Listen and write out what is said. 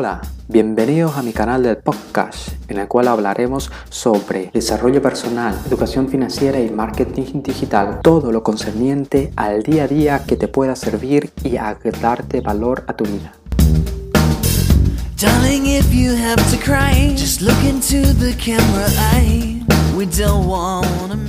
Hola, bienvenidos a mi canal del podcast, en el cual hablaremos sobre desarrollo personal, educación financiera y marketing digital, todo lo concerniente al día a día que te pueda servir y agregarte valor a tu vida. If you have to cry, just look into the camera. We don't wanna